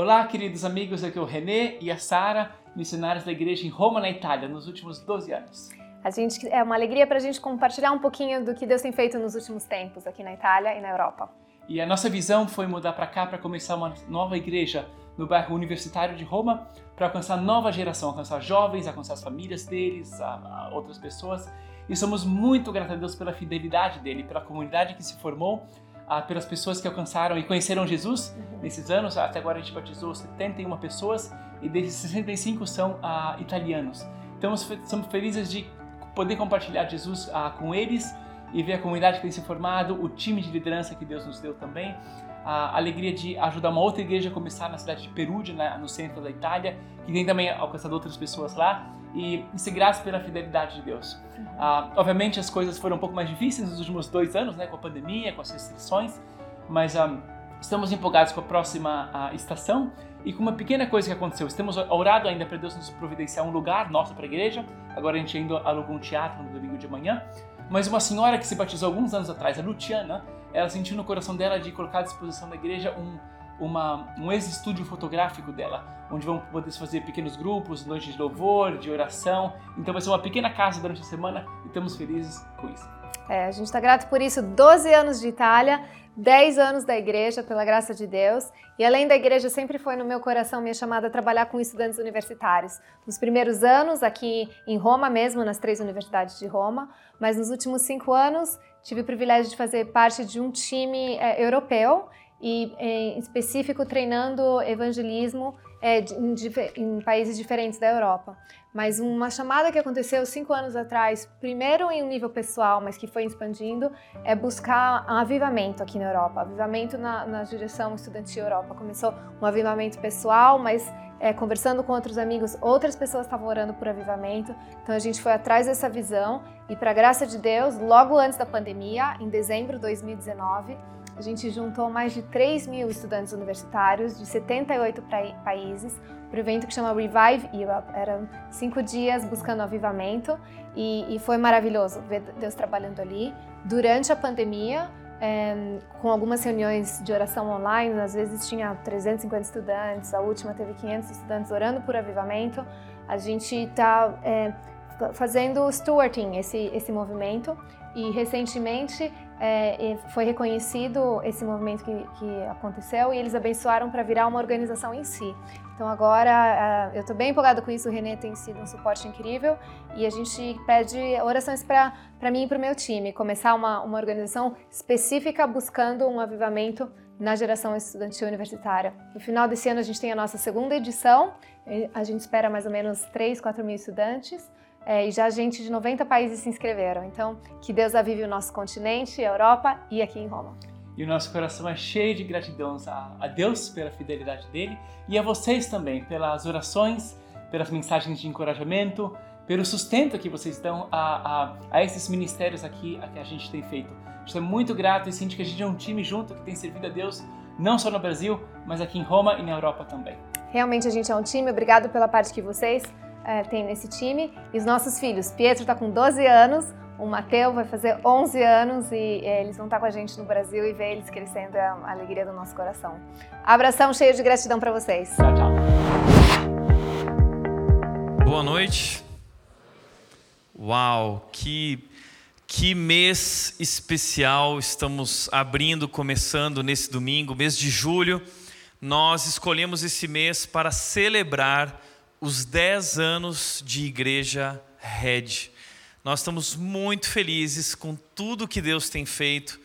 Olá, queridos amigos, aqui é o René e a Sara, missionários da igreja em Roma, na Itália, nos últimos 12 anos. A gente, é uma alegria para a gente compartilhar um pouquinho do que Deus tem feito nos últimos tempos aqui na Itália e na Europa. E a nossa visão foi mudar para cá para começar uma nova igreja no bairro universitário de Roma para alcançar nova geração, alcançar jovens, alcançar as famílias deles, a, a outras pessoas. E somos muito gratos a Deus pela fidelidade dele, pela comunidade que se formou, ah, pelas pessoas que alcançaram e conheceram Jesus uhum. nesses anos. Até agora a gente batizou 71 pessoas e desses 65 são ah, italianos. Então somos felizes de poder compartilhar Jesus ah, com eles e ver a comunidade que tem se formado, o time de liderança que Deus nos deu também, a alegria de ajudar uma outra igreja a começar na cidade de Perugia, no centro da Itália, que tem também alcançado outras pessoas lá, e, e ser pela fidelidade de Deus. Uhum. Ah, obviamente as coisas foram um pouco mais difíceis nos últimos dois anos, né, com a pandemia, com as restrições, mas ah, estamos empolgados com a próxima ah, estação e com uma pequena coisa que aconteceu. Estamos orado ainda para Deus nos providenciar um lugar nosso para a igreja. Agora a gente ainda alugou um teatro no domingo de manhã. Mas uma senhora que se batizou alguns anos atrás, a Luciana, ela sentiu no coração dela de colocar à disposição da igreja um, uma, um ex-estúdio fotográfico dela, onde vão poder fazer pequenos grupos, noites de louvor, de oração. Então vai ser uma pequena casa durante a semana e estamos felizes com isso. É, a gente está grato por isso. 12 anos de Itália, 10 anos da igreja, pela graça de Deus. E além da igreja, sempre foi no meu coração minha chamada a trabalhar com estudantes universitários. Nos primeiros anos, aqui em Roma mesmo, nas três universidades de Roma, mas nos últimos cinco anos tive o privilégio de fazer parte de um time é, europeu e em específico treinando evangelismo é, em, em, países diferentes da Europa. Mas uma chamada que aconteceu cinco anos atrás, primeiro em um nível pessoal, mas que foi expandindo, é buscar um avivamento aqui na Europa, avivamento na, na direção estudantil Europa. Começou um avivamento pessoal, mas é, conversando com outros amigos, outras pessoas estavam orando por avivamento. Então a gente foi atrás dessa visão e, para graça de Deus, logo antes da pandemia, em dezembro de 2019, a gente juntou mais de 3 mil estudantes universitários de 78 países para o evento que chama Revive Europe. Eram cinco dias buscando avivamento e, e foi maravilhoso ver Deus trabalhando ali. Durante a pandemia, é, com algumas reuniões de oração online, às vezes tinha 350 estudantes, a última teve 500 estudantes orando por avivamento. A gente está é, fazendo stewarding esse, esse movimento e recentemente é, foi reconhecido esse movimento que, que aconteceu e eles abençoaram para virar uma organização em si. Então agora eu estou bem empolgada com isso, o Renê tem sido um suporte incrível e a gente pede orações para mim e para o meu time, começar uma, uma organização específica buscando um avivamento na geração estudantil universitária. No final desse ano a gente tem a nossa segunda edição, a gente espera mais ou menos 3, 4 mil estudantes é, e já gente de 90 países se inscreveram. Então, que Deus avive o nosso continente, a Europa e aqui em Roma. E o nosso coração é cheio de gratidão a, Deus pela fidelidade dele e a vocês também pelas orações, pelas mensagens de encorajamento, pelo sustento que vocês dão a, a, a esses ministérios aqui a que a gente tem feito. Estou muito grato e sinto que a gente é um time junto que tem servido a Deus não só no Brasil, mas aqui em Roma e na Europa também. Realmente a gente é um time. Obrigado pela parte que vocês é, têm nesse time. E os nossos filhos. Pietro está com 12 anos, o Mateu vai fazer 11 anos e é, eles vão estar com a gente no Brasil e ver eles crescendo é a alegria do nosso coração. Abração cheio de gratidão para vocês. Tchau, tchau. Boa noite. Uau, que que mês especial estamos abrindo, começando nesse domingo, mês de julho. Nós escolhemos esse mês para celebrar os 10 anos de Igreja Red. Nós estamos muito felizes com tudo que Deus tem feito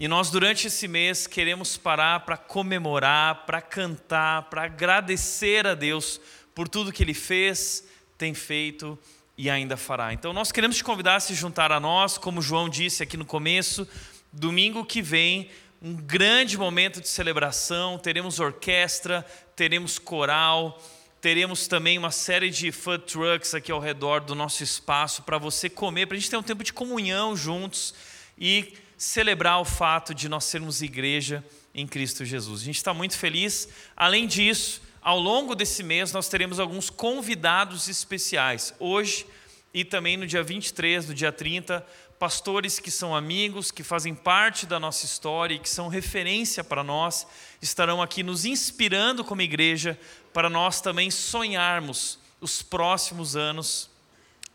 e nós, durante esse mês, queremos parar para comemorar, para cantar, para agradecer a Deus por tudo que Ele fez, tem feito e ainda fará. Então, nós queremos te convidar a se juntar a nós, como João disse aqui no começo, domingo que vem, um grande momento de celebração, teremos orquestra, teremos coral Teremos também uma série de food trucks aqui ao redor do nosso espaço para você comer, para a gente ter um tempo de comunhão juntos e celebrar o fato de nós sermos igreja em Cristo Jesus. A gente está muito feliz. Além disso, ao longo desse mês, nós teremos alguns convidados especiais. Hoje e também no dia 23, no dia 30, pastores que são amigos, que fazem parte da nossa história e que são referência para nós, estarão aqui nos inspirando como igreja para nós também sonharmos os próximos anos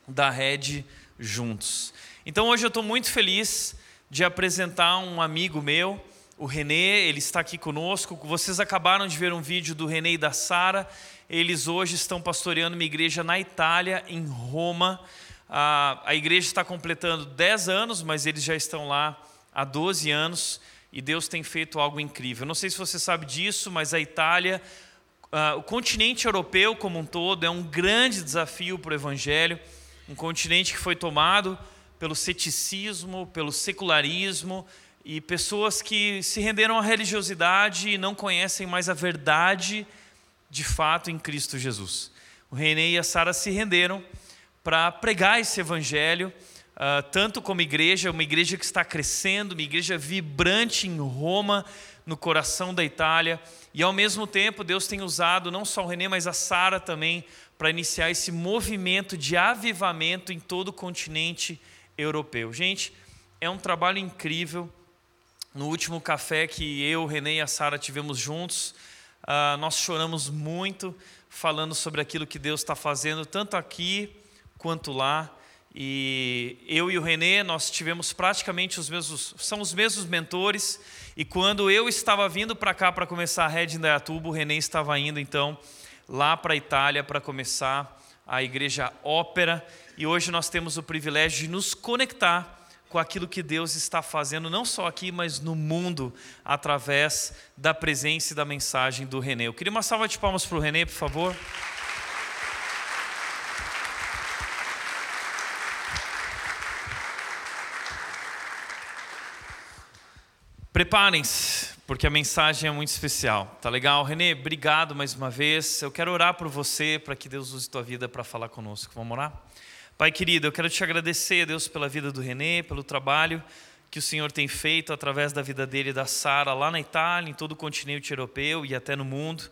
da Rede juntos. Então hoje eu estou muito feliz de apresentar um amigo meu, o Renê, ele está aqui conosco. Vocês acabaram de ver um vídeo do Renê e da Sara. Eles hoje estão pastoreando uma igreja na Itália, em Roma. A, a igreja está completando 10 anos, mas eles já estão lá há 12 anos e Deus tem feito algo incrível. Não sei se você sabe disso, mas a Itália, uh, o continente europeu como um todo, é um grande desafio para o Evangelho. Um continente que foi tomado pelo ceticismo, pelo secularismo e pessoas que se renderam à religiosidade e não conhecem mais a verdade de fato em Cristo Jesus. O René e a Sara se renderam para pregar esse evangelho, uh, tanto como igreja, uma igreja que está crescendo, uma igreja vibrante em Roma, no coração da Itália, e ao mesmo tempo Deus tem usado não só o René, mas a Sara também para iniciar esse movimento de avivamento em todo o continente europeu. Gente, é um trabalho incrível. No último café que eu, René e a Sara tivemos juntos, uh, nós choramos muito falando sobre aquilo que Deus está fazendo, tanto aqui quanto lá. E eu e o Renê, nós tivemos praticamente os mesmos, são os mesmos mentores. E quando eu estava vindo para cá para começar a Red em Dayatuba, o Renê estava indo então lá para a Itália para começar a igreja Ópera. E hoje nós temos o privilégio de nos conectar com aquilo que Deus está fazendo, não só aqui, mas no mundo, através da presença e da mensagem do Renê. Eu queria uma salva de palmas para o Renê, por favor. Preparem-se, porque a mensagem é muito especial. Tá legal? Renê, obrigado mais uma vez. Eu quero orar por você, para que Deus use tua vida para falar conosco. Vamos orar? Pai querido, eu quero te agradecer, Deus, pela vida do Renê, pelo trabalho que o Senhor tem feito através da vida dele e da Sara lá na Itália, em todo o continente europeu e até no mundo.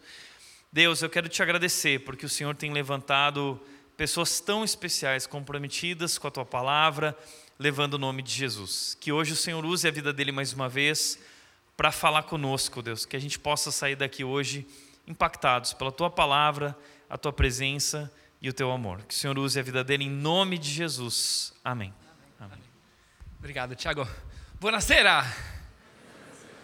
Deus, eu quero te agradecer porque o Senhor tem levantado pessoas tão especiais, comprometidas com a tua palavra, levando o nome de Jesus. Que hoje o Senhor use a vida dele mais uma vez para falar conosco, Deus, que a gente possa sair daqui hoje impactados pela tua palavra, a tua presença e o teu amor. Que o Senhor use a vida dele em nome de Jesus. Amém. Amém. Obrigado, Tiago. Buonasera!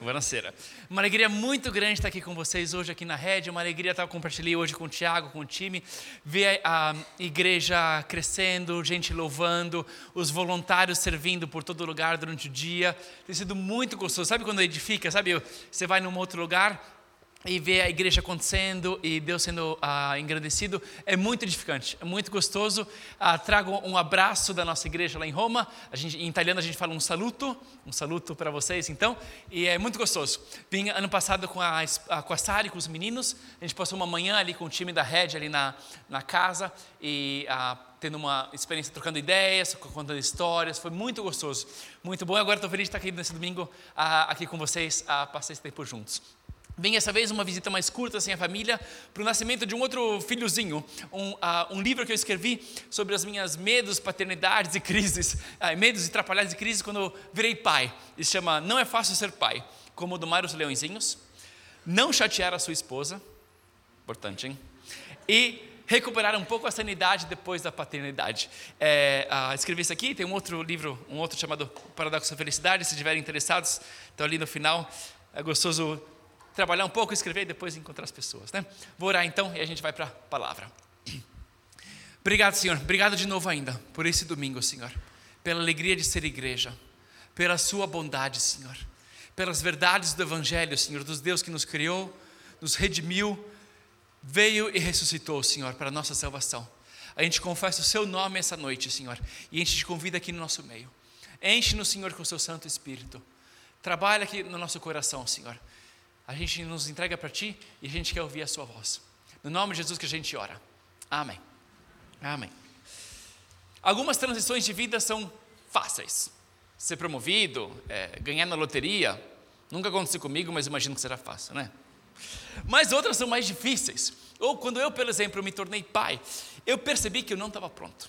Buonasera. Uma alegria muito grande estar aqui com vocês hoje aqui na Rede. Uma alegria estar compartilhando hoje com o Tiago, com o time, ver a igreja crescendo, gente louvando, os voluntários servindo por todo lugar durante o dia. Tem sido muito gostoso. Sabe quando edifica? Sabe, você vai num outro lugar, e ver a igreja acontecendo e Deus sendo ah, engrandecido é muito edificante, é muito gostoso. Ah, trago um abraço da nossa igreja lá em Roma. A gente, em italiano a gente fala um saluto, um saluto para vocês, então, e é muito gostoso. Vim ano passado com a, com a Sara e com os meninos, a gente passou uma manhã ali com o time da Red ali na, na casa e ah, tendo uma experiência trocando ideias, contando histórias, foi muito gostoso, muito bom. Agora estou feliz de estar aqui nesse domingo ah, aqui com vocês, a passar esse tempo juntos. Vem essa vez uma visita mais curta sem a família para o nascimento de um outro filhozinho, um, uh, um, livro que eu escrevi sobre as minhas medos, paternidades e crises, uh, medos e atrapalhadas e crises quando eu virei pai. Ele se chama Não é Fácil Ser Pai, como domar os leõezinhos, não chatear a sua esposa, importante, hein? E recuperar um pouco a sanidade depois da paternidade. É, uh, escrevi isso aqui, tem um outro livro, um outro chamado Paradoxo da Felicidade, se estiverem interessados, então ali no final, é gostoso trabalhar um pouco, escrever e depois encontrar as pessoas. Né? Vou orar então e a gente vai para a palavra. Obrigado, Senhor. Obrigado de novo ainda por esse domingo, Senhor. Pela alegria de ser igreja. Pela Sua bondade, Senhor. Pelas verdades do Evangelho, Senhor, dos Deus que nos criou, nos redimiu, veio e ressuscitou, Senhor, para a nossa salvação. A gente confessa o Seu nome essa noite, Senhor, e a gente te convida aqui no nosso meio. Enche-nos, Senhor, com o Seu Santo Espírito. Trabalha aqui no nosso coração, Senhor a gente nos entrega para Ti e a gente quer ouvir a Sua voz. No nome de Jesus que a gente ora. Amém. Amém. Algumas transições de vida são fáceis. Ser promovido, é, ganhar na loteria, nunca aconteceu comigo, mas imagino que será fácil, né? Mas outras são mais difíceis. Ou quando eu, por exemplo, me tornei pai, eu percebi que eu não estava pronto.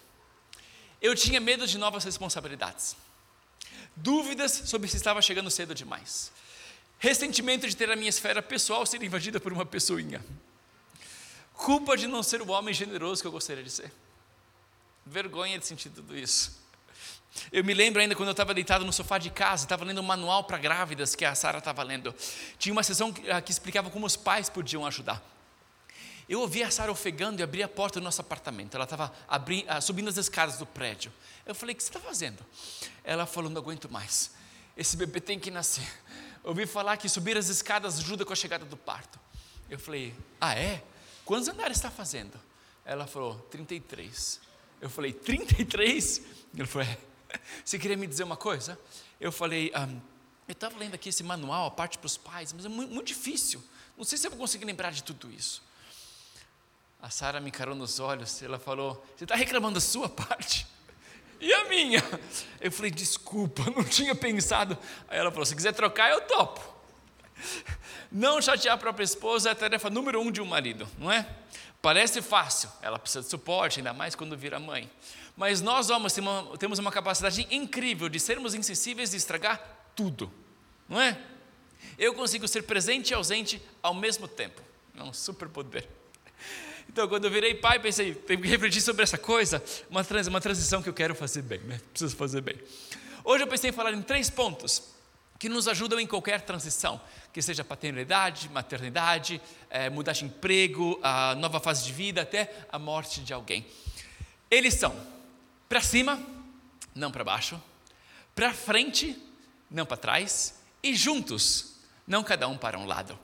Eu tinha medo de novas responsabilidades. Dúvidas sobre se estava chegando cedo demais. Ressentimento de ter a minha esfera pessoal ser invadida por uma pessoinha. Culpa de não ser o homem generoso que eu gostaria de ser. Vergonha de sentir tudo isso. Eu me lembro ainda quando eu estava deitado no sofá de casa, estava lendo um manual para grávidas que a Sara estava lendo. Tinha uma sessão que, ah, que explicava como os pais podiam ajudar. Eu ouvi a Sara ofegando e abri a porta do nosso apartamento. Ela estava ah, subindo as escadas do prédio. Eu falei: O que você está fazendo? Ela falou: Não aguento mais. Esse bebê tem que nascer. Ouvi falar que subir as escadas ajuda com a chegada do parto. Eu falei: Ah, é? Quantos andares está fazendo? Ela falou: 33. Eu falei: 33? Ele falou: É. Você queria me dizer uma coisa? Eu falei: ah, Eu estava lendo aqui esse manual, a parte para os pais, mas é muito, muito difícil. Não sei se eu vou conseguir lembrar de tudo isso. A Sara me encarou nos olhos, ela falou: Você está reclamando da sua parte? E a minha? Eu falei: Desculpa, não tinha pensado. Aí ela falou: Se quiser trocar, eu topo. Não chatear a própria esposa é a tarefa número um de um marido, não é? Parece fácil, ela precisa de suporte, ainda mais quando vira mãe. Mas nós, homens, temos uma capacidade incrível de sermos insensíveis e estragar tudo, não é? Eu consigo ser presente e ausente ao mesmo tempo. É um superpoder. Então, quando eu virei pai, pensei, tenho que refletir sobre essa coisa, uma, trans, uma transição que eu quero fazer bem, né? preciso fazer bem. Hoje eu pensei em falar em três pontos que nos ajudam em qualquer transição, que seja paternidade, maternidade, é, mudar de emprego, a nova fase de vida, até a morte de alguém. Eles são para cima, não para baixo, para frente, não para trás, e juntos, não cada um para um lado.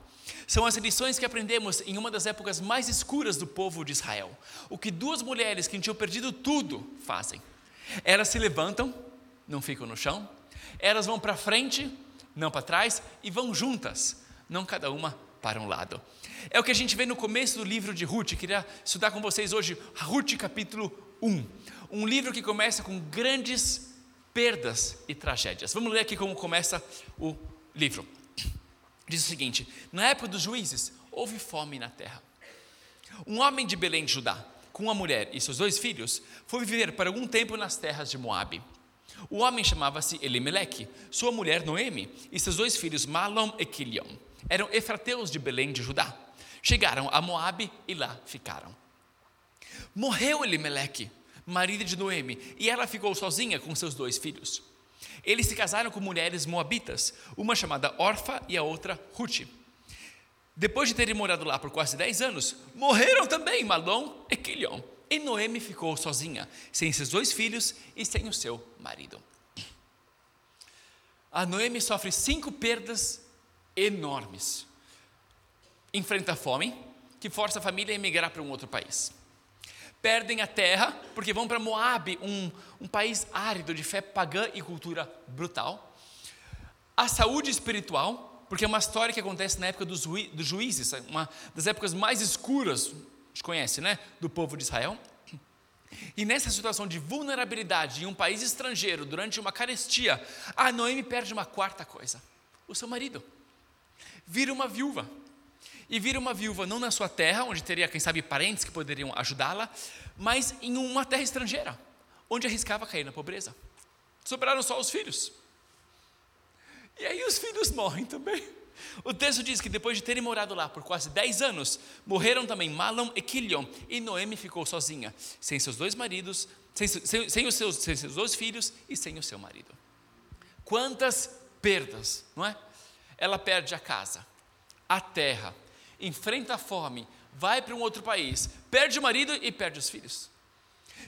São as lições que aprendemos em uma das épocas mais escuras do povo de Israel. O que duas mulheres que tinham perdido tudo fazem. Elas se levantam, não ficam no chão, elas vão para frente, não para trás, e vão juntas, não cada uma para um lado. É o que a gente vê no começo do livro de Ruth. Queria estudar com vocês hoje Ruth capítulo 1. Um livro que começa com grandes perdas e tragédias. Vamos ler aqui como começa o livro diz o seguinte: Na época dos juízes, houve fome na terra. Um homem de Belém de Judá, com uma mulher e seus dois filhos, foi viver por algum tempo nas terras de Moabe. O homem chamava-se Elimeleque, sua mulher Noemi e seus dois filhos Malom e Quilion. Eram efrateus de Belém de Judá. Chegaram a Moabe e lá ficaram. Morreu Elimeleque, marido de Noemi, e ela ficou sozinha com seus dois filhos. Eles se casaram com mulheres moabitas, uma chamada Orfa e a outra Ruth. Depois de terem morado lá por quase 10 anos, morreram também Malom e Quilion. E Noemi ficou sozinha, sem seus dois filhos e sem o seu marido. A Noemi sofre cinco perdas enormes. Enfrenta a fome, que força a família a emigrar para um outro país perdem a terra porque vão para Moab, um, um país árido de fé pagã e cultura brutal. A saúde espiritual, porque é uma história que acontece na época dos, dos juízes, uma das épocas mais escuras, a gente conhece, né, do povo de Israel. E nessa situação de vulnerabilidade em um país estrangeiro, durante uma carestia, a Noemi perde uma quarta coisa: o seu marido. Vira uma viúva e vira uma viúva não na sua terra, onde teria, quem sabe, parentes que poderiam ajudá-la, mas em uma terra estrangeira, onde arriscava cair na pobreza. Sobraram só os filhos. E aí os filhos morrem também. O texto diz que depois de terem morado lá por quase 10 anos, morreram também Malom e Quilion, e Noemi ficou sozinha, sem seus dois maridos, sem, sem, sem, os seus, sem seus dois filhos e sem o seu marido. Quantas perdas, não é? Ela perde a casa, a terra, enfrenta a fome, vai para um outro país, perde o marido e perde os filhos.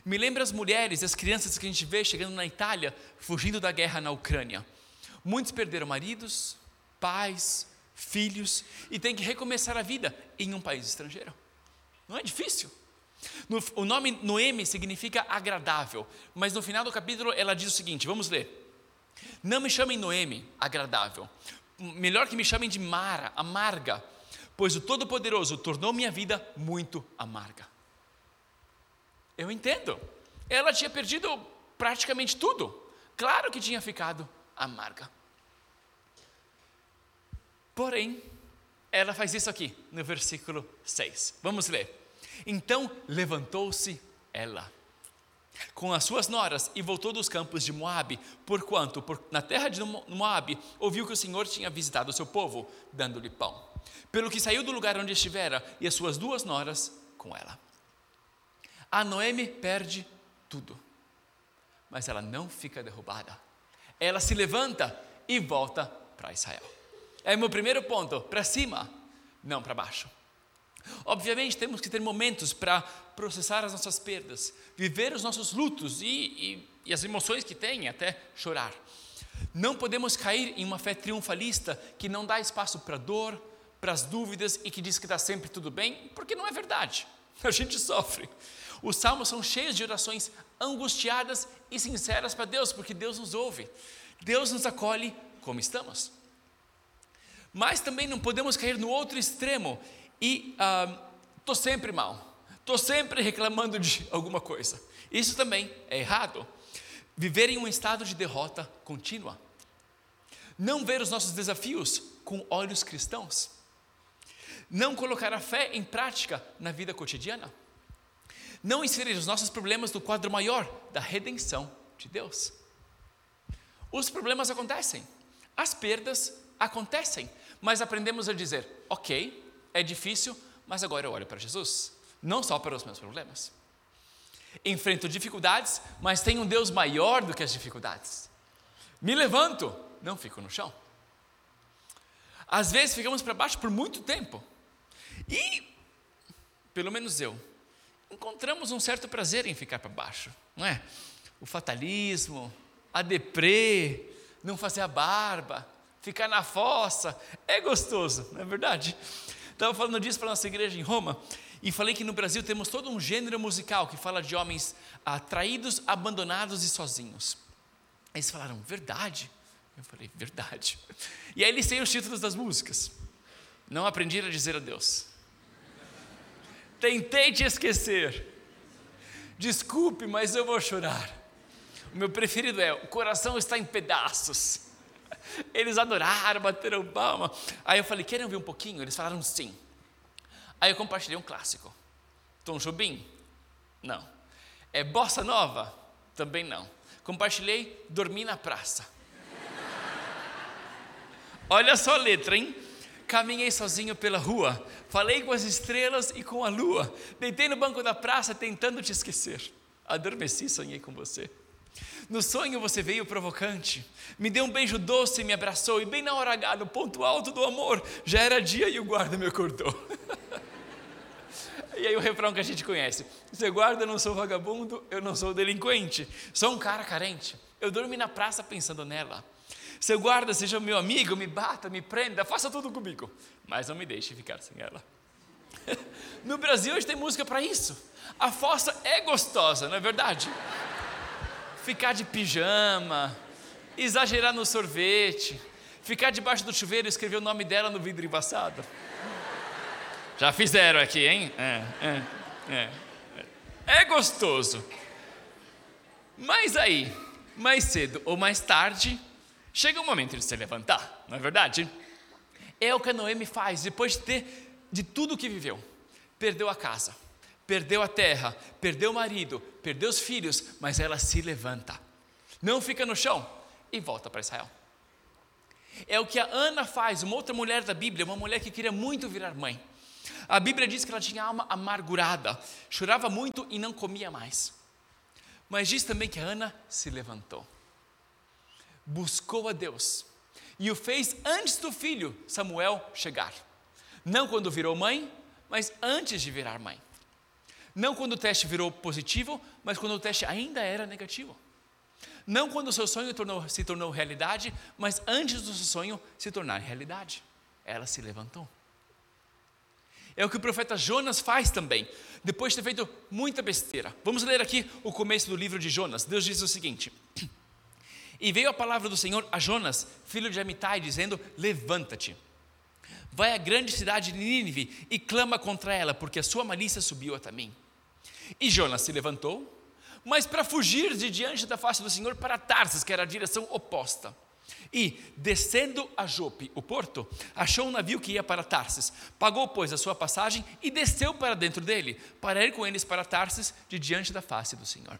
Me lembra as mulheres e as crianças que a gente vê chegando na Itália, fugindo da guerra na Ucrânia. Muitos perderam maridos, pais, filhos e têm que recomeçar a vida em um país estrangeiro. Não é difícil. No, o nome Noemi significa agradável, mas no final do capítulo ela diz o seguinte: vamos ler. Não me chamem Noemi, agradável. Melhor que me chamem de Mara, amarga, pois o Todo-Poderoso tornou minha vida muito amarga. Eu entendo. Ela tinha perdido praticamente tudo. Claro que tinha ficado amarga. Porém, ela faz isso aqui no versículo 6. Vamos ler. Então levantou-se ela. com as suas noras e voltou dos campos de Moabe, porquanto por, na terra de Moabe ouviu que o Senhor tinha visitado o seu povo, dando-lhe pão. Pelo que saiu do lugar onde estivera e as suas duas noras com ela. A Noemi perde tudo, mas ela não fica derrubada. Ela se levanta e volta para Israel. É meu primeiro ponto, para cima, não para baixo. Obviamente, temos que ter momentos para processar as nossas perdas, viver os nossos lutos e, e, e as emoções que tem, até chorar. Não podemos cair em uma fé triunfalista que não dá espaço para dor, para as dúvidas e que diz que está sempre tudo bem, porque não é verdade. A gente sofre. Os salmos são cheios de orações angustiadas e sinceras para Deus, porque Deus nos ouve. Deus nos acolhe como estamos. Mas também não podemos cair no outro extremo e estou uh, sempre mal, estou sempre reclamando de alguma coisa. Isso também é errado. Viver em um estado de derrota contínua. Não ver os nossos desafios com olhos cristãos. Não colocar a fé em prática na vida cotidiana. Não inserir os nossos problemas no quadro maior da redenção de Deus. Os problemas acontecem, as perdas acontecem, mas aprendemos a dizer: ok, é difícil, mas agora eu olho para Jesus, não só para os meus problemas. Enfrento dificuldades, mas tenho um Deus maior do que as dificuldades. Me levanto, não fico no chão. Às vezes ficamos para baixo por muito tempo. E, pelo menos eu, encontramos um certo prazer em ficar para baixo, não é? O fatalismo, a deprê, não fazer a barba, ficar na fossa, é gostoso, não é verdade? Estava falando disso para a nossa igreja em Roma e falei que no Brasil temos todo um gênero musical que fala de homens atraídos, abandonados e sozinhos. Aí eles falaram, verdade? Eu falei, verdade. E aí eles têm os títulos das músicas. Não aprendi a dizer adeus. Tentei te esquecer. Desculpe, mas eu vou chorar. O meu preferido é: o coração está em pedaços. Eles adoraram, bateram palma. Aí eu falei, querem ouvir um pouquinho? Eles falaram sim. Aí eu compartilhei um clássico. Tom Jobim? Não. É Bossa Nova? Também não. Compartilhei Dormi na Praça. Olha só a letra, hein? Caminhei sozinho pela rua, falei com as estrelas e com a lua, deitei no banco da praça tentando te esquecer. Adormeci, sonhei com você. No sonho você veio provocante, me deu um beijo doce e me abraçou, e bem na hora H, no ponto alto do amor, já era dia e o guarda me acordou. e aí o refrão que a gente conhece: Você guarda, eu não sou vagabundo, eu não sou delinquente, sou um cara carente. Eu dormi na praça pensando nela. Seu guarda, seja meu amigo, me bata, me prenda, faça tudo comigo, mas não me deixe ficar sem ela. no Brasil hoje tem música para isso. A fossa é gostosa, não é verdade? ficar de pijama, exagerar no sorvete, ficar debaixo do chuveiro e escrever o nome dela no vidro embaçado. Já fizeram aqui, hein? É, é, é. É gostoso. Mas aí, mais cedo ou mais tarde, chega o momento de se levantar, não é verdade? É o que Noemi faz depois de ter de tudo que viveu. Perdeu a casa, perdeu a terra, perdeu o marido, perdeu os filhos, mas ela se levanta, não fica no chão e volta para Israel. É o que a Ana faz, uma outra mulher da Bíblia, uma mulher que queria muito virar mãe. A Bíblia diz que ela tinha alma amargurada, chorava muito e não comia mais. Mas diz também que a Ana se levantou, buscou a Deus e o fez antes do filho Samuel chegar. Não quando virou mãe, mas antes de virar mãe. Não quando o teste virou positivo, mas quando o teste ainda era negativo. Não quando o seu sonho tornou, se tornou realidade, mas antes do seu sonho se tornar realidade. Ela se levantou. É o que o profeta Jonas faz também, depois de ter feito muita besteira. Vamos ler aqui o começo do livro de Jonas. Deus diz o seguinte: E veio a palavra do Senhor a Jonas, filho de Amitai, dizendo: Levanta-te, vai à grande cidade de Nínive e clama contra ela, porque a sua malícia subiu até mim. E Jonas se levantou, mas para fugir de diante da face do Senhor para Tarsis, que era a direção oposta. E, descendo a Jope, o porto, achou um navio que ia para Tarsis. Pagou, pois, a sua passagem e desceu para dentro dele, para ir com eles para Tarsis, de diante da face do Senhor.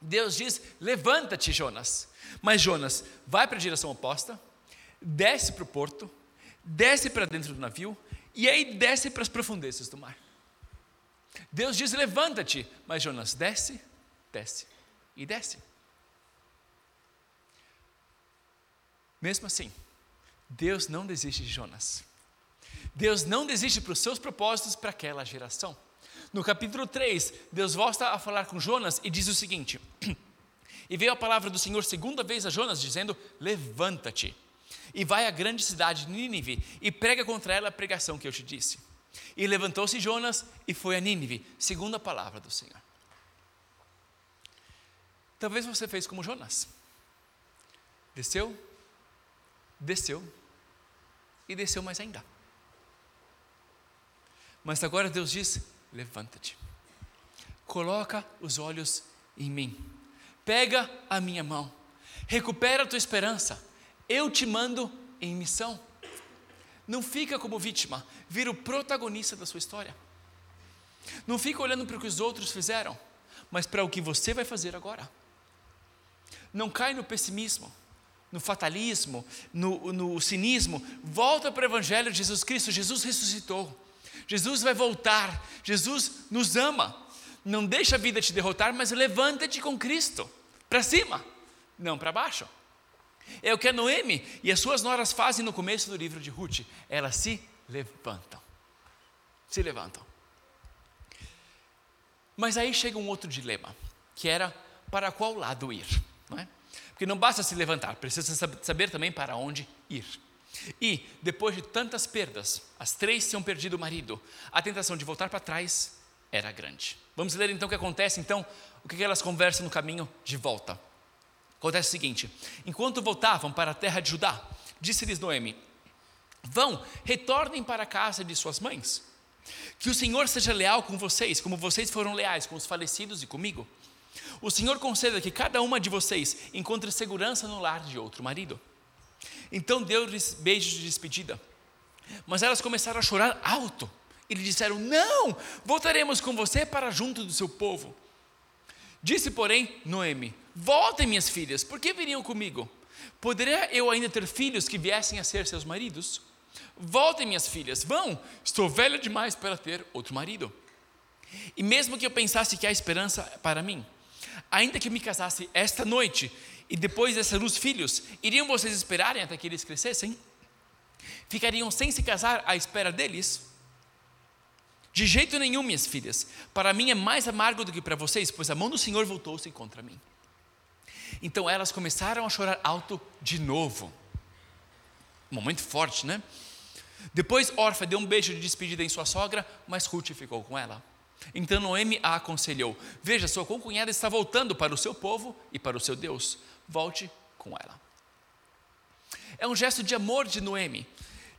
Deus diz: levanta-te, Jonas. Mas Jonas vai para a direção oposta, desce para o porto, desce para dentro do navio e aí desce para as profundezas do mar. Deus diz: levanta-te, mas Jonas desce, desce e desce. Mesmo assim, Deus não desiste de Jonas. Deus não desiste para os seus propósitos para aquela geração. No capítulo 3, Deus volta a falar com Jonas e diz o seguinte: E veio a palavra do Senhor segunda vez a Jonas, dizendo: Levanta-te e vai à grande cidade de Nínive e prega contra ela a pregação que eu te disse. E levantou-se Jonas e foi a Nínive, segundo a palavra do Senhor. Talvez você fez como Jonas. Desceu, desceu e desceu mais ainda. Mas agora Deus diz: levanta-te, coloca os olhos em mim, pega a minha mão, recupera a tua esperança, eu te mando em missão. Não fica como vítima, vira o protagonista da sua história. Não fica olhando para o que os outros fizeram, mas para o que você vai fazer agora. Não cai no pessimismo, no fatalismo, no, no cinismo. Volta para o Evangelho de Jesus Cristo. Jesus ressuscitou. Jesus vai voltar, Jesus nos ama. Não deixa a vida te derrotar, mas levanta-te com Cristo para cima, não para baixo. É o que a Noemi e as suas noras fazem no começo do livro de Ruth. Elas se levantam. Se levantam. Mas aí chega um outro dilema, que era para qual lado ir. Não é? Porque não basta se levantar, precisa saber também para onde ir. E, depois de tantas perdas, as três tinham perdido o marido, a tentação de voltar para trás era grande. Vamos ler então o que acontece, então, o que elas conversam no caminho de volta. Acontece o seguinte: enquanto voltavam para a terra de Judá, disse-lhes Noemi: Vão, retornem para a casa de suas mães. Que o Senhor seja leal com vocês, como vocês foram leais com os falecidos e comigo. O Senhor conceda que cada uma de vocês encontre segurança no lar de outro marido. Então deu-lhes beijos de despedida. Mas elas começaram a chorar alto. E lhe disseram: Não, voltaremos com você para junto do seu povo. Disse, porém, Noemi: Voltem, minhas filhas, por que viriam comigo? Poderia eu ainda ter filhos que viessem a ser seus maridos? Voltem, minhas filhas, vão, estou velha demais para ter outro marido. E mesmo que eu pensasse que há esperança para mim, ainda que me casasse esta noite e depois dessa luz filhos, iriam vocês esperarem até que eles crescessem? Ficariam sem se casar à espera deles? De jeito nenhum, minhas filhas. Para mim é mais amargo do que para vocês, pois a mão do Senhor voltou-se contra mim. Então elas começaram a chorar alto de novo. Um momento forte, né? Depois Orfa deu um beijo de despedida em sua sogra, mas Ruth ficou com ela. Então Noemi a aconselhou: Veja, sua concunhada está voltando para o seu povo e para o seu Deus volte com ela. É um gesto de amor de Noemi,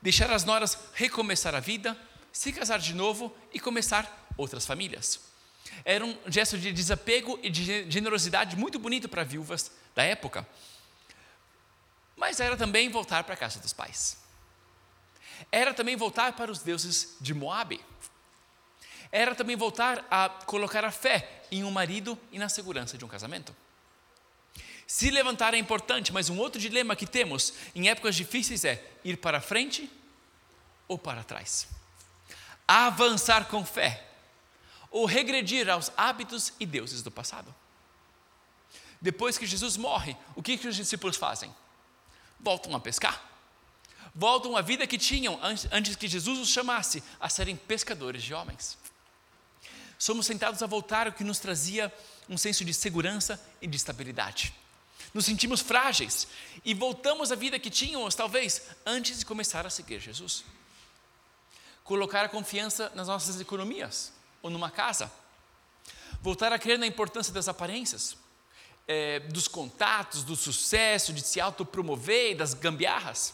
deixar as noras recomeçar a vida, se casar de novo e começar outras famílias. Era um gesto de desapego e de generosidade muito bonito para viúvas da época. Mas era também voltar para a casa dos pais. Era também voltar para os deuses de Moabe. Era também voltar a colocar a fé em um marido e na segurança de um casamento. Se levantar é importante, mas um outro dilema que temos em épocas difíceis é ir para frente ou para trás. Avançar com fé ou regredir aos hábitos e deuses do passado. Depois que Jesus morre, o que, que os discípulos fazem? Voltam a pescar. Voltam à vida que tinham antes que Jesus os chamasse a serem pescadores de homens. Somos tentados a voltar ao que nos trazia um senso de segurança e de estabilidade nos sentimos frágeis e voltamos à vida que tínhamos, talvez, antes de começar a seguir Jesus. Colocar a confiança nas nossas economias ou numa casa. Voltar a crer na importância das aparências, é, dos contatos, do sucesso, de se autopromover e das gambiarras.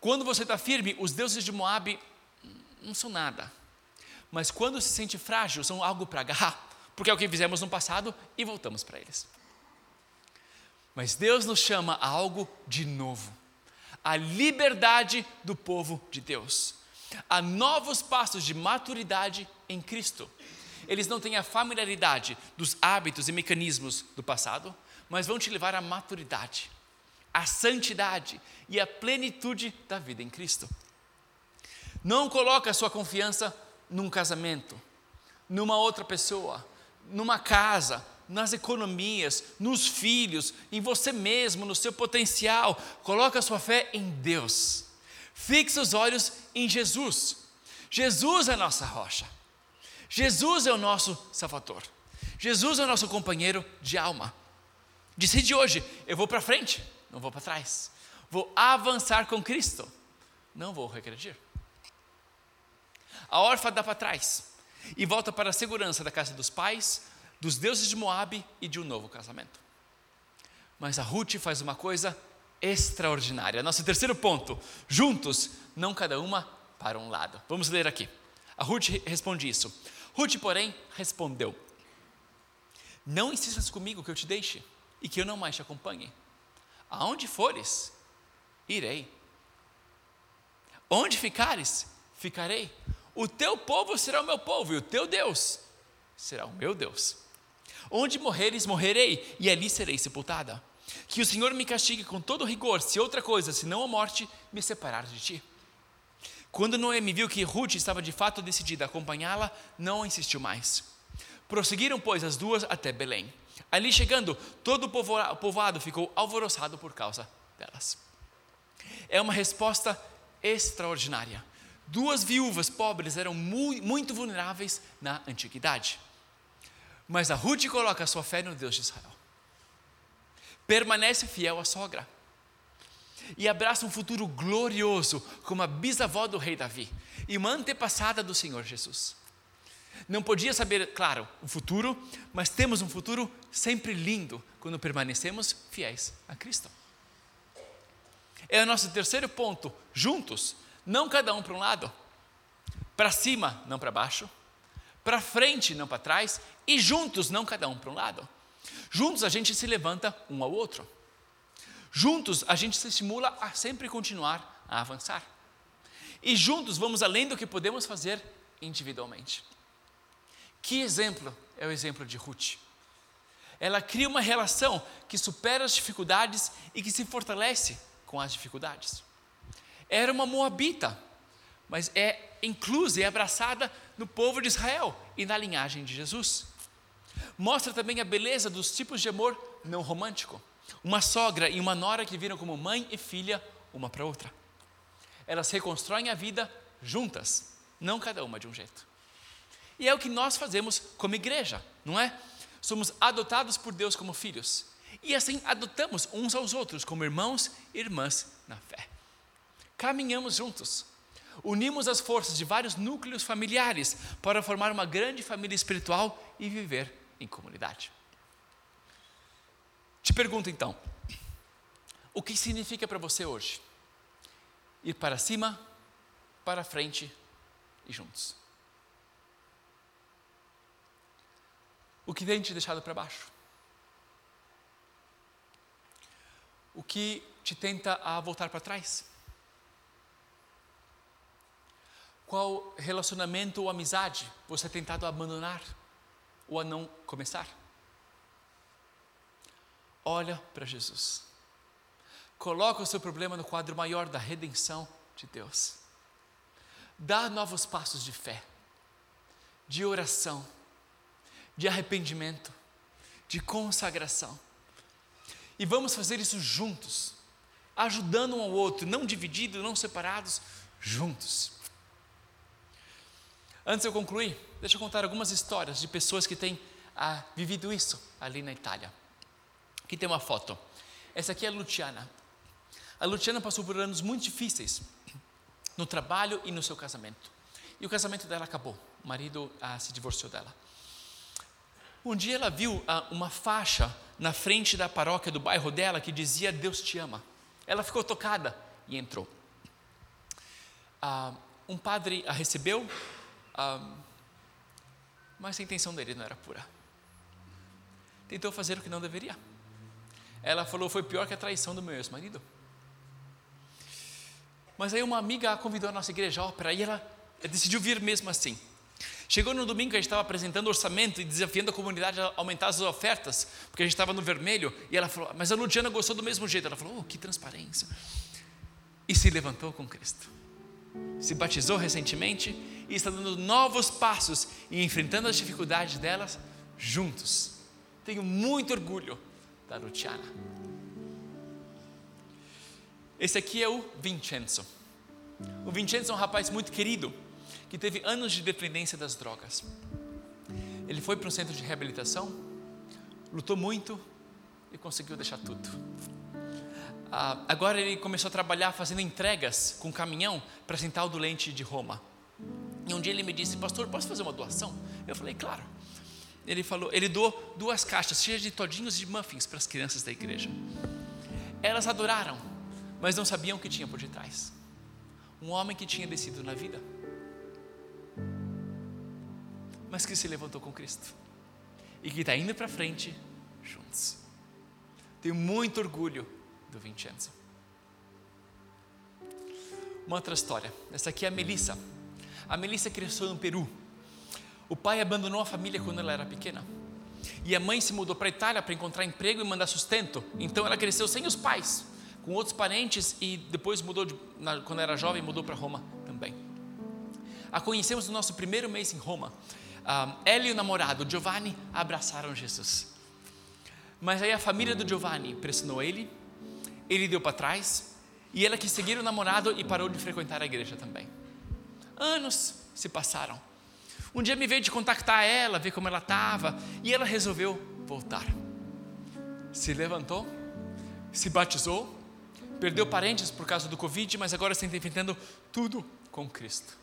Quando você está firme, os deuses de Moab não são nada. Mas quando se sente frágil, são algo para agarrar, porque é o que fizemos no passado e voltamos para eles. Mas Deus nos chama a algo de novo, a liberdade do povo de Deus, a novos passos de maturidade em Cristo. eles não têm a familiaridade dos hábitos e mecanismos do passado, mas vão te levar à maturidade, à santidade e à plenitude da vida em Cristo. Não coloque a sua confiança num casamento, numa outra pessoa, numa casa, nas economias, nos filhos, em você mesmo, no seu potencial. Coloque a sua fé em Deus. Fixe os olhos em Jesus. Jesus é a nossa rocha. Jesus é o nosso Salvador. Jesus é o nosso companheiro de alma. Decide hoje: eu vou para frente, não vou para trás. Vou avançar com Cristo, não vou regredir. A órfã dá para trás e volta para a segurança da casa dos pais, dos deuses de Moabe e de um novo casamento. Mas a Ruth faz uma coisa extraordinária. Nosso terceiro ponto: juntos, não cada uma para um lado. Vamos ler aqui. A Ruth responde isso. Ruth, porém, respondeu: Não insistas comigo que eu te deixe e que eu não mais te acompanhe. Aonde fores, irei. Onde ficares, ficarei. O teu povo será o meu povo e o teu Deus será o meu Deus. Onde morreres, morrerei, e ali serei sepultada. Que o Senhor me castigue com todo rigor, se outra coisa, senão a morte, me separar de ti. Quando Noemi viu que Ruth estava de fato decidida a acompanhá-la, não insistiu mais. Prosseguiram, pois, as duas até Belém. Ali chegando, todo o povoado ficou alvoroçado por causa delas. É uma resposta extraordinária. Duas viúvas pobres eram muito vulneráveis na antiguidade. Mas a Ruth coloca sua fé no Deus de Israel. Permanece fiel à sogra. E abraça um futuro glorioso como a bisavó do rei Davi e uma antepassada do Senhor Jesus. Não podia saber, claro, o futuro, mas temos um futuro sempre lindo quando permanecemos fiéis a Cristo. É o nosso terceiro ponto, juntos, não cada um para um lado, para cima, não para baixo, para frente, não para trás, e juntos, não cada um para um lado. Juntos a gente se levanta um ao outro. Juntos a gente se estimula a sempre continuar a avançar. E juntos vamos além do que podemos fazer individualmente. Que exemplo é o exemplo de Ruth? Ela cria uma relação que supera as dificuldades e que se fortalece com as dificuldades. Era uma moabita, mas é inclusa e abraçada no povo de Israel e na linhagem de Jesus. Mostra também a beleza dos tipos de amor não romântico. Uma sogra e uma nora que viram como mãe e filha uma para outra. Elas reconstroem a vida juntas, não cada uma de um jeito. E é o que nós fazemos como igreja, não é? Somos adotados por Deus como filhos. E assim adotamos uns aos outros como irmãos e irmãs na fé. Caminhamos juntos, unimos as forças de vários núcleos familiares para formar uma grande família espiritual e viver em comunidade. Te pergunto então, o que significa para você hoje? Ir para cima, para frente e juntos. O que tem te deixado para baixo? O que te tenta a voltar para trás? Qual relacionamento ou amizade você tem tentado abandonar ou a não começar? Olha para Jesus. Coloca o seu problema no quadro maior da redenção de Deus. Dá novos passos de fé, de oração, de arrependimento, de consagração. E vamos fazer isso juntos, ajudando um ao outro, não divididos, não separados, juntos. Antes de eu concluir, deixa eu contar algumas histórias de pessoas que têm ah, vivido isso ali na Itália. Aqui tem uma foto. Essa aqui é a Luciana. A Luciana passou por anos muito difíceis no trabalho e no seu casamento. E o casamento dela acabou. O marido ah, se divorciou dela. Um dia ela viu ah, uma faixa na frente da paróquia do bairro dela que dizia Deus te ama. Ela ficou tocada e entrou. Ah, um padre a recebeu, um, mas a intenção dele não era pura. Tentou fazer o que não deveria. Ela falou: foi pior que a traição do meu ex-marido. Mas aí uma amiga a convidou à nossa igreja ópera e ela decidiu vir mesmo assim. Chegou no domingo a gente estava apresentando orçamento e desafiando a comunidade a aumentar as ofertas, porque a gente estava no vermelho, e ela falou, mas a Ludiana gostou do mesmo jeito. Ela falou, oh, que transparência. E se levantou com Cristo. Se batizou recentemente e está dando novos passos e enfrentando as dificuldades delas juntos. Tenho muito orgulho da Luciana. Esse aqui é o Vincenzo. O Vincenzo é um rapaz muito querido que teve anos de dependência das drogas. Ele foi para um centro de reabilitação, lutou muito e conseguiu deixar tudo. Ah, agora ele começou a trabalhar fazendo entregas com caminhão para a Central do Lente de Roma. E um dia ele me disse, pastor, posso fazer uma doação? Eu falei, claro. Ele falou, ele doou duas caixas cheias de todinhos de muffins para as crianças da igreja. Elas adoraram, mas não sabiam o que tinha por detrás. Um homem que tinha descido na vida mas que se levantou com Cristo e que está indo para frente juntos. Tenho muito orgulho do Vincenzo. Uma outra história. Essa aqui é a Melissa. A Melissa cresceu no Peru. O pai abandonou a família quando ela era pequena. E a mãe se mudou para a Itália para encontrar emprego e mandar sustento. Então ela cresceu sem os pais, com outros parentes e depois mudou, de, na, quando era jovem, mudou para Roma também. A conhecemos no nosso primeiro mês em Roma um, ela e o namorado, Giovanni, abraçaram Jesus. Mas aí a família do Giovanni pressionou ele, ele deu para trás, e ela quis seguir o namorado e parou de frequentar a igreja também. Anos se passaram. Um dia me veio de contactar ela, ver como ela estava, e ela resolveu voltar. Se levantou, se batizou, perdeu parentes por causa do Covid, mas agora está enfrentando tudo com Cristo.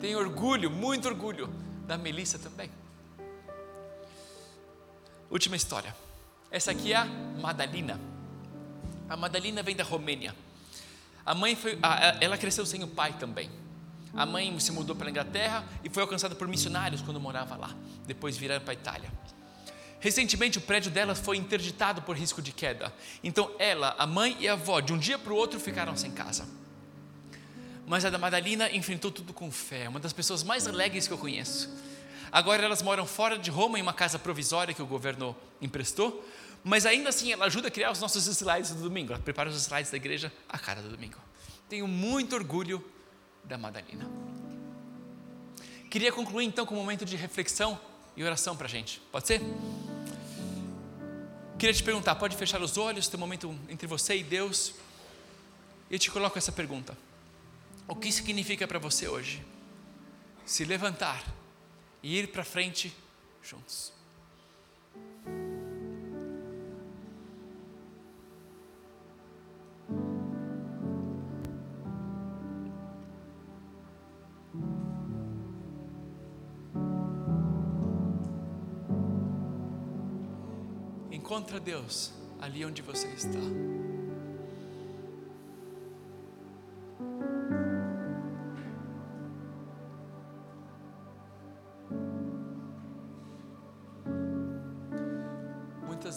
Tenho orgulho, muito orgulho da Melissa também. Última história. Essa aqui é a Madalina. A Madalina vem da Romênia. A mãe foi, ela cresceu sem o pai também. A mãe se mudou para a Inglaterra e foi alcançada por missionários quando morava lá. Depois viraram para a Itália. Recentemente o prédio dela foi interditado por risco de queda. Então ela, a mãe e a avó, de um dia para o outro ficaram sem casa. Mas a da Madalina enfrentou tudo com fé, uma das pessoas mais alegres que eu conheço. Agora elas moram fora de Roma em uma casa provisória que o governo emprestou, mas ainda assim ela ajuda a criar os nossos slides do domingo. Ela prepara os slides da igreja a cada domingo. Tenho muito orgulho da Madalina. Queria concluir então com um momento de reflexão e oração para a gente. Pode ser? Queria te perguntar, pode fechar os olhos, ter um momento entre você e Deus. E eu te coloco essa pergunta. O que significa para você hoje? Se levantar e ir para frente juntos. Encontra Deus ali onde você está.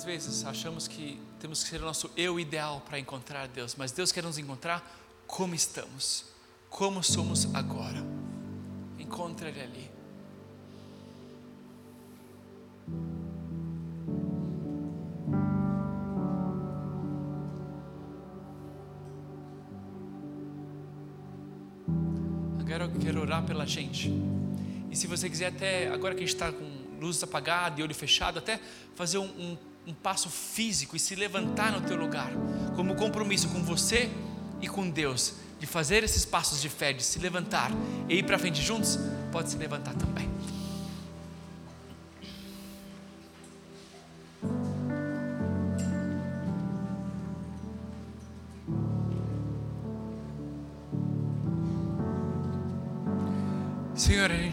vezes achamos que temos que ser o nosso eu ideal para encontrar Deus, mas Deus quer nos encontrar como estamos, como somos agora. Encontre Ele ali. Eu quero orar pela gente. E se você quiser até, agora que a gente está com luz apagada e olho fechado, até fazer um, um um passo físico e se levantar no teu lugar, como compromisso com você e com Deus, de fazer esses passos de fé, de se levantar e ir para frente juntos, pode se levantar também.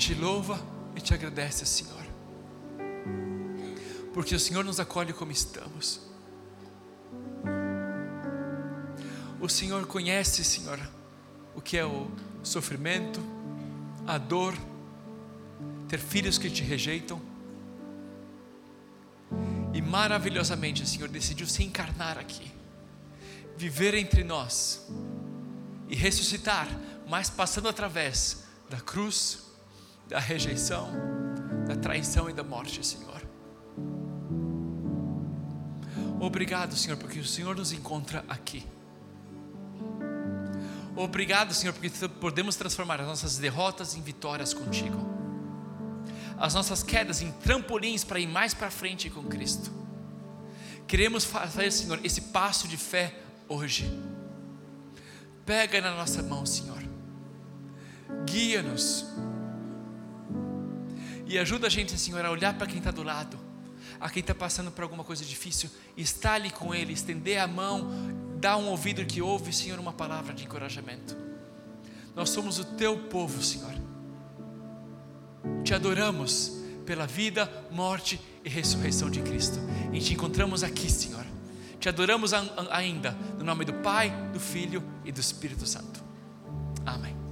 Gente louva e te agradece, Senhor porque o Senhor nos acolhe como estamos. O Senhor conhece, Senhor, o que é o sofrimento, a dor, ter filhos que te rejeitam. E maravilhosamente o Senhor decidiu se encarnar aqui, viver entre nós e ressuscitar, mas passando através da cruz, da rejeição, da traição e da morte, Senhor. Obrigado, Senhor, porque o Senhor nos encontra aqui. Obrigado, Senhor, porque podemos transformar as nossas derrotas em vitórias contigo, as nossas quedas em trampolins para ir mais para frente com Cristo. Queremos fazer, Senhor, esse passo de fé hoje. Pega na nossa mão, Senhor, guia-nos e ajuda a gente, Senhor, a olhar para quem está do lado, a quem está passando por alguma coisa difícil, estar ali com ele, estender a mão, dar um ouvido que ouve, Senhor, uma palavra de encorajamento. Nós somos o teu povo, Senhor. Te adoramos pela vida, morte e ressurreição de Cristo. E te encontramos aqui, Senhor. Te adoramos ainda, no nome do Pai, do Filho e do Espírito Santo. Amém.